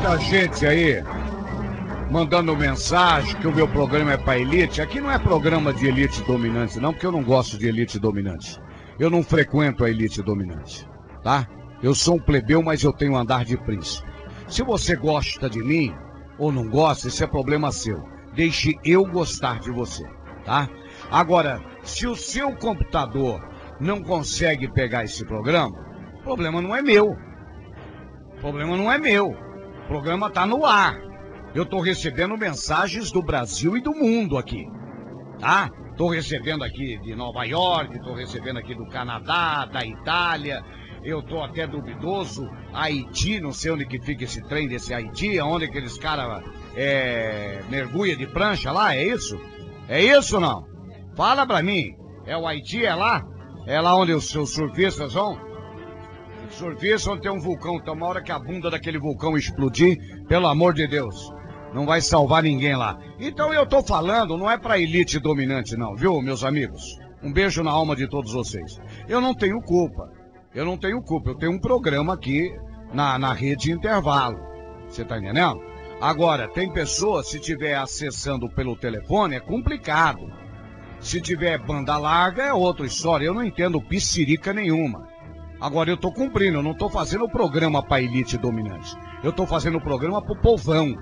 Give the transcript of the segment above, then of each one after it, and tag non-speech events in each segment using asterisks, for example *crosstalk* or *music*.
muita gente aí mandando mensagem que o meu programa é para elite. Aqui não é programa de elite dominante, não, porque eu não gosto de elite dominante. Eu não frequento a elite dominante, tá? Eu sou um plebeu, mas eu tenho andar de príncipe. Se você gosta de mim ou não gosta, isso é problema seu. Deixe eu gostar de você, tá? Agora, se o seu computador não consegue pegar esse programa, problema não é meu. Problema não é meu. O programa está no ar. Eu estou recebendo mensagens do Brasil e do mundo aqui. Tá? Estou recebendo aqui de Nova York, estou recebendo aqui do Canadá, da Itália. Eu estou até duvidoso. Haiti, não sei onde que fica esse trem desse Haiti, onde aqueles caras é, mergulha de prancha lá, é isso? É isso ou não? Fala pra mim. É o Haiti, é lá? É lá onde os seus surfistas vão? Surfista onde tem um vulcão. Então, uma hora que a bunda daquele vulcão explodir, pelo amor de Deus, não vai salvar ninguém lá. Então eu tô falando, não é pra elite dominante, não, viu, meus amigos? Um beijo na alma de todos vocês. Eu não tenho culpa. Eu não tenho culpa. Eu tenho um programa aqui na, na rede intervalo. Você tá entendendo? Agora, tem pessoas, se tiver acessando pelo telefone, é complicado. Se tiver banda larga, é outra história. Eu não entendo piscirica nenhuma. Agora, eu tô cumprindo, eu não tô fazendo o programa pra elite dominante. Eu tô fazendo o programa pro povão.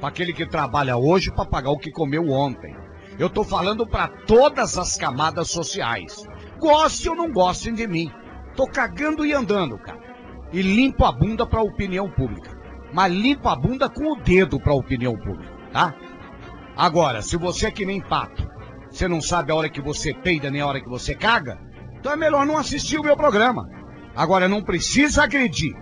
Pra aquele que trabalha hoje para pagar o que comeu ontem. Eu tô falando para todas as camadas sociais. Goste ou não gostem de mim. Tô cagando e andando, cara. E limpo a bunda pra opinião pública. Mas limpo a bunda com o dedo pra opinião pública, tá? Agora, se você é que nem pato, você não sabe a hora que você peida nem a hora que você caga, então é melhor não assistir o meu programa. Agora, não precisa agredir.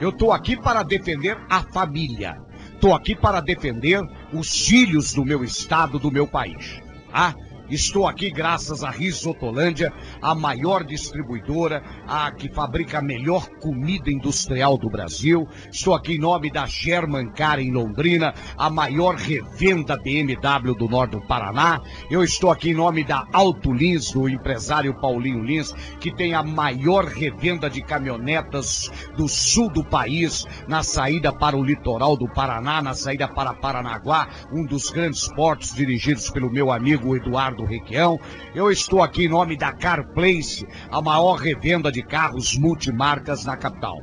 Eu tô aqui para defender a família. Tô aqui para defender os filhos do meu estado, do meu país. Ah, Estou aqui graças a Risotolândia, a maior distribuidora, a que fabrica a melhor comida industrial do Brasil. Estou aqui em nome da German Car em Londrina, a maior revenda BMW do norte do Paraná. Eu estou aqui em nome da Auto Lins, do empresário Paulinho Lins, que tem a maior revenda de caminhonetas do sul do país, na saída para o litoral do Paraná, na saída para Paranaguá, um dos grandes portos dirigidos pelo meu amigo Eduardo do Requião. Eu estou aqui em nome da CarPlace, a maior revenda de carros multimarcas na capital.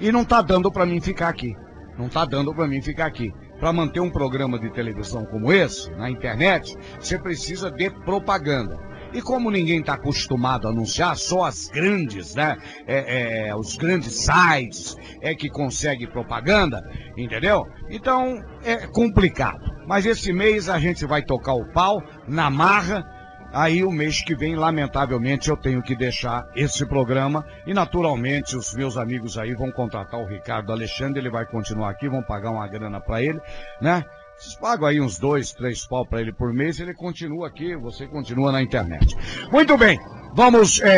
E não está dando para mim ficar aqui. Não está dando para mim ficar aqui. Para manter um programa de televisão como esse, na internet, você precisa de propaganda. E como ninguém está acostumado a anunciar, só as grandes, né? É, é, os grandes sites é que consegue propaganda, entendeu? Então é complicado. Mas esse mês a gente vai tocar o pau na marra. Aí o mês que vem, lamentavelmente, eu tenho que deixar esse programa e naturalmente os meus amigos aí vão contratar o Ricardo Alexandre, ele vai continuar aqui, vão pagar uma grana para ele, né? Vocês pagam aí uns dois, três pau para ele por mês, ele continua aqui, você continua na internet. Muito bem, vamos. É,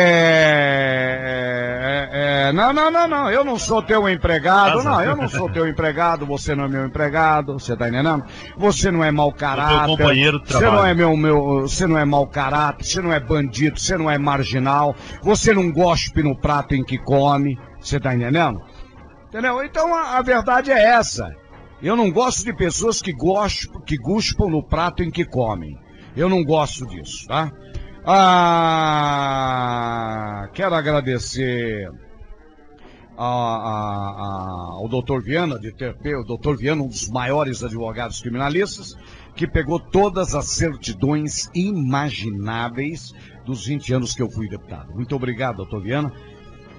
é, é, não, não, não, não. Eu não sou teu empregado, não. Eu não sou teu empregado. Você não é meu empregado. Você tá entendendo? Você não é mau caráter. companheiro de Você não é meu, meu. Você não é mau caráter. Você não é bandido. Você não é marginal. Você não gospe no prato em que come. Você tá entendendo? Entendeu? Então a, a verdade é essa. Eu não gosto de pessoas que, gostam, que guspam no prato em que comem. Eu não gosto disso, tá? Ah, quero agradecer a, a, ao doutor Viana de Terpeu, o doutor Viana, um dos maiores advogados criminalistas, que pegou todas as certidões imagináveis dos 20 anos que eu fui deputado. Muito obrigado, doutor Viana.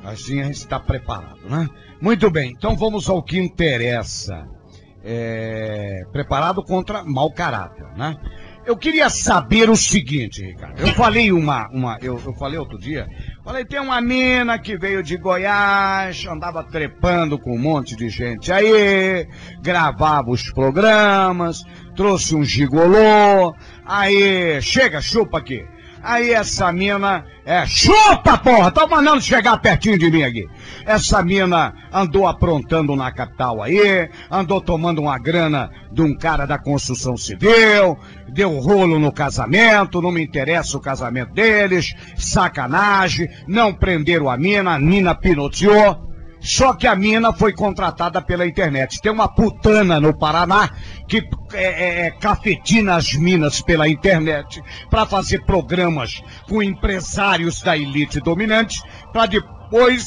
Assim a gente está preparado, né? Muito bem, então vamos ao que interessa é, preparado contra mau caráter, né? Eu queria saber o seguinte, Ricardo. Eu falei uma, uma eu, eu falei outro dia, falei, tem uma mina que veio de Goiás, andava trepando com um monte de gente aí, gravava os programas, trouxe um gigolô, aí, chega, chupa aqui. Aí essa mina, é, chupa porra, tá mandando chegar pertinho de mim aqui. Essa mina andou aprontando na capital aí, andou tomando uma grana de um cara da construção civil, deu rolo no casamento, não me interessa o casamento deles, sacanagem, não prenderam a mina, a mina pinoteou. Só que a mina foi contratada pela internet. Tem uma putana no Paraná que é, é, é cafetina as minas pela internet para fazer programas com empresários da elite dominante para depois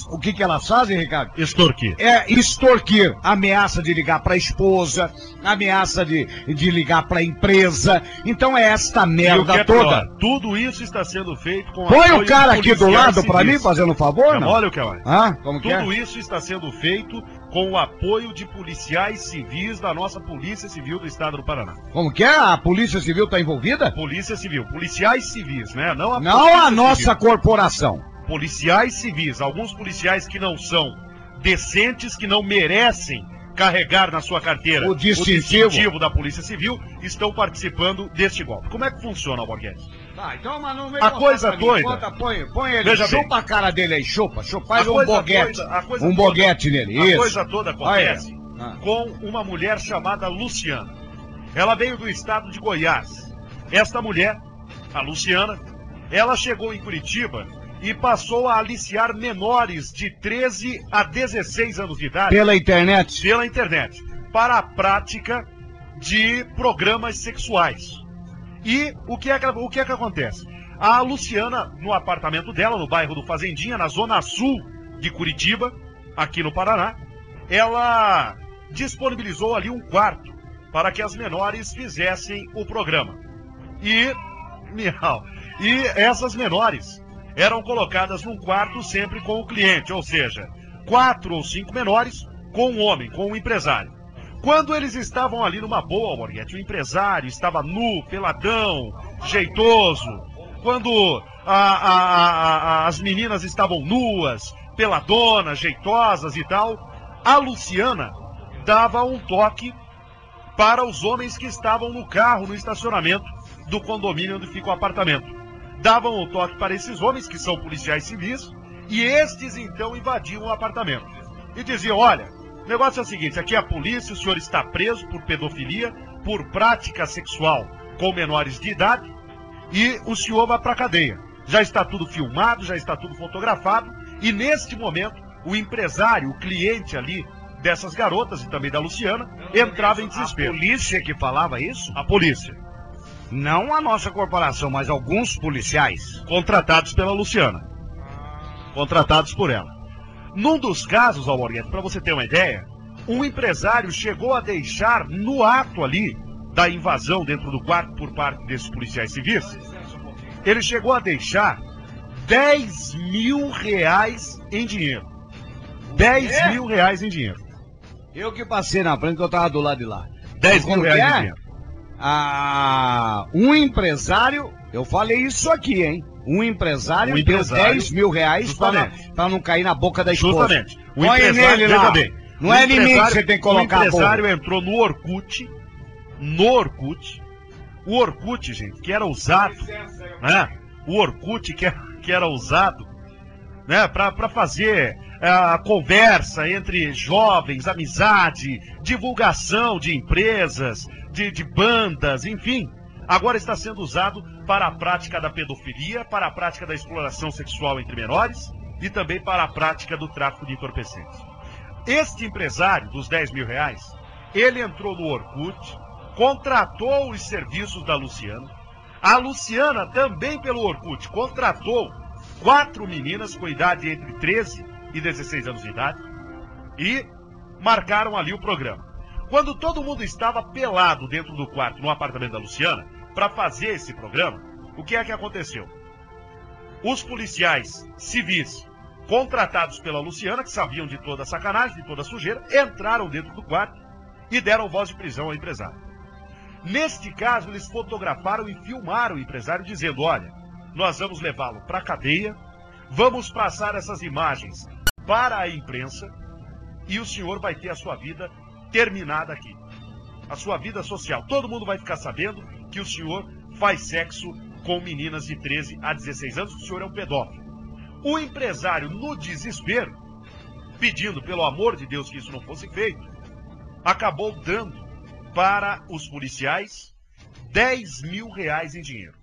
o que que elas fazem, Ricardo? Extorquir. É extorquir, ameaça de ligar para a esposa, ameaça de, de ligar para a empresa. Então é esta merda é toda. Pior, tudo isso está sendo feito com Põe o cara aqui do lado para mim, fazendo um favor, não? Olha o que é. Ah, como que Tudo é? isso está sendo feito com o apoio de policiais civis da nossa Polícia Civil do Estado do Paraná. Como que é? A Polícia Civil está envolvida? Polícia Civil, policiais civis, né? Não a, Não a nossa corporação. Policiais civis, alguns policiais que não são decentes, que não merecem carregar na sua carteira O distintivo. distintivo da Polícia Civil, estão participando deste golpe. Como é que funciona, Alborguete? Tá, então, mas não vem A coisa doida. Conta, põe, põe ele, Veja chupa bem. a cara dele aí, chupa, chupa, faz A um coisa boguete, doida- a um toda- boguete nele, A isso. coisa toda acontece Ah. com uma mulher chamada Luciana. Ela veio do estado de Goiás. Esta mulher, a Luciana, ela chegou em Curitiba e passou a aliciar menores de 13 a 16 anos de idade Pela internet. pela internet para a prática de programas sexuais. E o que é que, o que, é que acontece? A Luciana, no apartamento dela, no bairro do Fazendinha, na zona sul de Curitiba, aqui no Paraná, ela disponibilizou ali um quarto para que as menores fizessem o programa. E, *laughs* miau, e essas menores eram colocadas num quarto sempre com o cliente, ou seja, quatro ou cinco menores com um homem, com um empresário. Quando eles estavam ali numa boa, o empresário estava nu, peladão, jeitoso. Quando a- a- a- as meninas estavam nuas, peladonas, jeitosas e tal, a Luciana dava um toque para os homens que estavam no carro, no estacionamento do condomínio onde fica o apartamento. Davam o toque para esses homens, que são policiais civis, e estes então invadiam o apartamento. E diziam: olha, o negócio é o seguinte: aqui é a polícia, o senhor está preso por pedofilia, por prática sexual com menores de idade, e o senhor vai para a cadeia. Já está tudo filmado, já está tudo fotografado, e neste momento, o empresário, o cliente ali dessas garotas e também da Luciana, entrava em A desespero. polícia que falava isso? A polícia, Não a nossa corporação, mas alguns policiais. contratados pela Luciana. Contratados por ela. Num dos casos, Alborguete, para você ter uma ideia, um empresário chegou a deixar no ato ali da invasão dentro do quarto por parte desses policiais civis, ele chegou a deixar 10 mil reais em dinheiro. 10 É? mil reais em dinheiro. Eu que passei na frente, que eu tava do lado de lá. 10 mil reais é? em dinheiro. Ah, um empresário, eu falei isso aqui, hein? Um empresário, Um empresário, deu 10 mil reais para não cair na boca da esposa. Justamente. O empresário, nele lá. bem, Não é em mim que você tem que colocar a O empresário entrou no Orkut, no Orkut, o Orkut, gente, que era usado, né? O Orkut que era, que era usado, né? Para fazer é, a conversa entre jovens, amizade, divulgação de empresas, de, de bandas, enfim. Agora está sendo usado para a prática da pedofilia, para a prática da exploração sexual entre menores e também para a prática do tráfico de entorpecentes. Este empresário dos 10 mil reais, ele entrou no Orkut, contratou os serviços da Luciana. A Luciana, também pelo Orkut, contratou quatro meninas com idade entre 13 e 16 anos de idade e marcaram ali o programa. Quando todo mundo estava pelado dentro do quarto, no apartamento da Luciana, para fazer esse programa, o que é que aconteceu? Os policiais civis contratados pela Luciana, que sabiam de toda a sacanagem, de toda a sujeira, entraram dentro do quarto e deram voz de prisão ao empresário. Neste caso, eles fotografaram e filmaram o empresário dizendo: olha, nós vamos levá-lo para a cadeia, vamos passar essas imagens para a imprensa e o senhor vai ter a sua vida terminada aqui. A sua vida social. Todo mundo vai ficar sabendo que o senhor faz sexo com meninas de 13 a 16 anos, que o senhor é um pedófilo. O empresário, no desespero, pedindo pelo amor de Deus que isso não fosse feito, acabou dando para os policiais 10 mil reais em dinheiro.